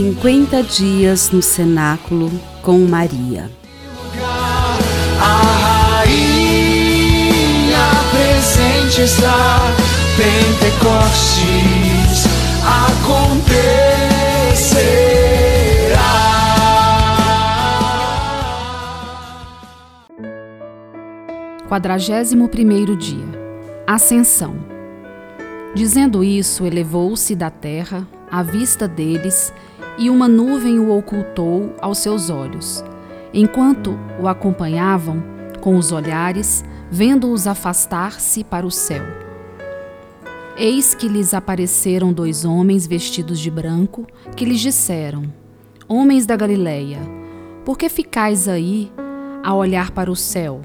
50 dias no cenáculo com Maria. A rainha presente está, Pentecostes acontecerá. Quadragésimo primeiro dia Ascensão Dizendo isso, elevou-se da terra à vista deles e uma nuvem o ocultou aos seus olhos. Enquanto o acompanhavam com os olhares, vendo-os afastar-se para o céu. Eis que lhes apareceram dois homens vestidos de branco, que lhes disseram: Homens da Galileia, por que ficais aí a olhar para o céu?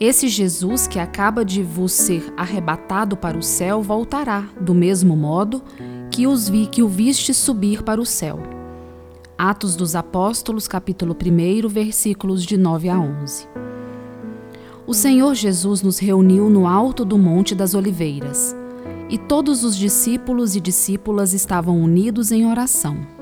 Esse Jesus que acaba de vos ser arrebatado para o céu voltará, do mesmo modo que os vi que o viste subir para o céu. Atos dos Apóstolos, capítulo 1, versículos de 9 a 11. O Senhor Jesus nos reuniu no alto do Monte das Oliveiras, e todos os discípulos e discípulas estavam unidos em oração.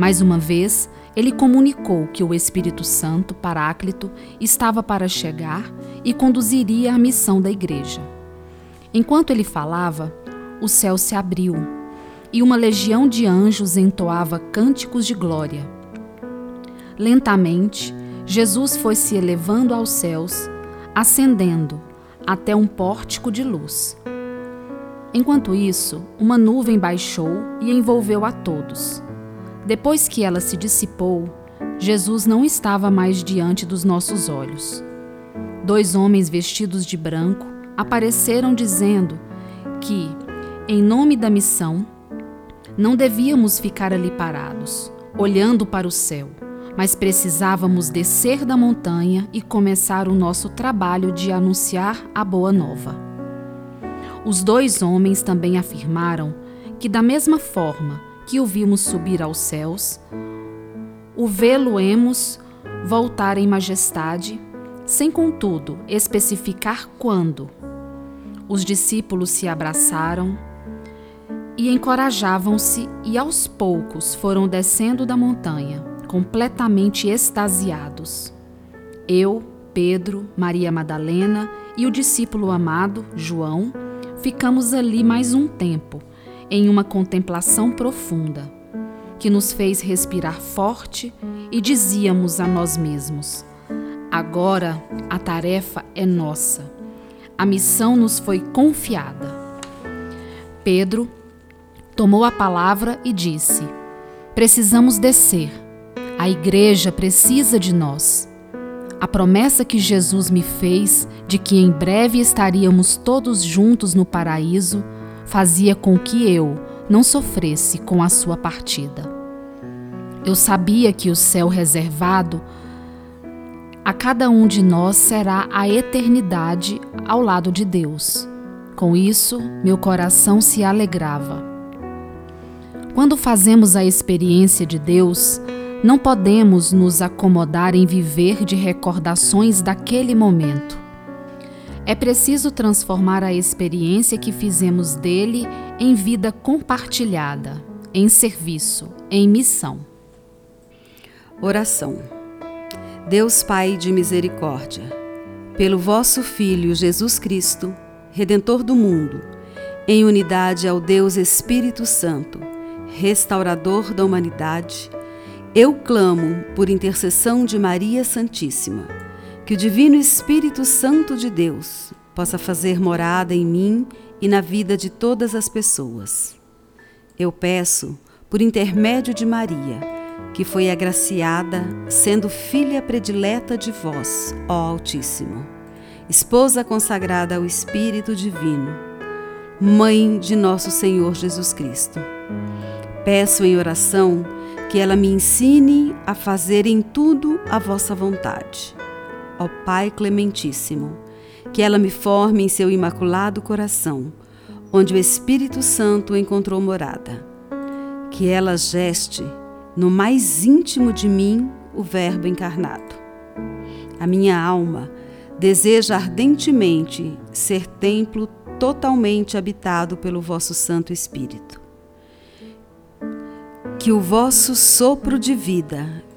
Mais uma vez, ele comunicou que o Espírito Santo, Paráclito, estava para chegar e conduziria a missão da igreja. Enquanto ele falava, o céu se abriu e uma legião de anjos entoava cânticos de glória. Lentamente, Jesus foi se elevando aos céus, ascendendo até um pórtico de luz. Enquanto isso, uma nuvem baixou e envolveu a todos. Depois que ela se dissipou, Jesus não estava mais diante dos nossos olhos. Dois homens vestidos de branco apareceram dizendo que, em nome da missão, não devíamos ficar ali parados, olhando para o céu, mas precisávamos descer da montanha e começar o nosso trabalho de anunciar a boa nova. Os dois homens também afirmaram que, da mesma forma que o vimos subir aos céus, o vê-lo-emos voltar em majestade, sem contudo especificar quando. Os discípulos se abraçaram e encorajavam-se, e aos poucos foram descendo da montanha, completamente extasiados. Eu, Pedro, Maria Madalena e o discípulo amado, João, ficamos ali mais um tempo, em uma contemplação profunda, que nos fez respirar forte e dizíamos a nós mesmos: agora a tarefa é nossa. A missão nos foi confiada. Pedro tomou a palavra e disse: Precisamos descer. A igreja precisa de nós. A promessa que Jesus me fez de que em breve estaríamos todos juntos no paraíso fazia com que eu não sofresse com a sua partida. Eu sabia que o céu reservado a cada um de nós será a eternidade ao lado de Deus. Com isso, meu coração se alegrava. Quando fazemos a experiência de Deus, não podemos nos acomodar em viver de recordações daquele momento. É preciso transformar a experiência que fizemos dele em vida compartilhada, em serviço, em missão. Oração. Deus Pai de misericórdia, pelo vosso Filho Jesus Cristo, Redentor do mundo, em unidade ao Deus Espírito Santo, restaurador da humanidade, eu clamo por intercessão de Maria Santíssima, que o Divino Espírito Santo de Deus possa fazer morada em mim e na vida de todas as pessoas. Eu peço, por intermédio de Maria, que foi agraciada, sendo filha predileta de vós, ó Altíssimo, esposa consagrada ao Espírito Divino, mãe de nosso Senhor Jesus Cristo Peço em oração que ela me ensine a fazer em tudo a vossa vontade. Ó Pai Clementíssimo, que ela me forme em seu imaculado coração, onde o Espírito Santo encontrou morada. Que ela geste no mais íntimo de mim o Verbo encarnado. A minha alma deseja ardentemente ser templo totalmente habitado pelo vosso Santo Espírito Que o vosso sopro de vida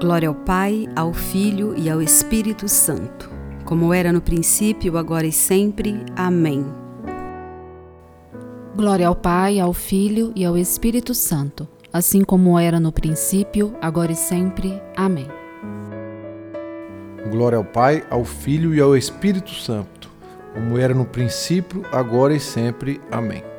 Glória ao Pai, ao Filho e ao Espírito Santo, como era no princípio, agora e sempre. Amém. Glória ao Pai, ao Filho e ao Espírito Santo, assim como era no princípio, agora e sempre. Amém. Glória ao Pai, ao Filho e ao Espírito Santo, como era no princípio, agora e sempre. Amém.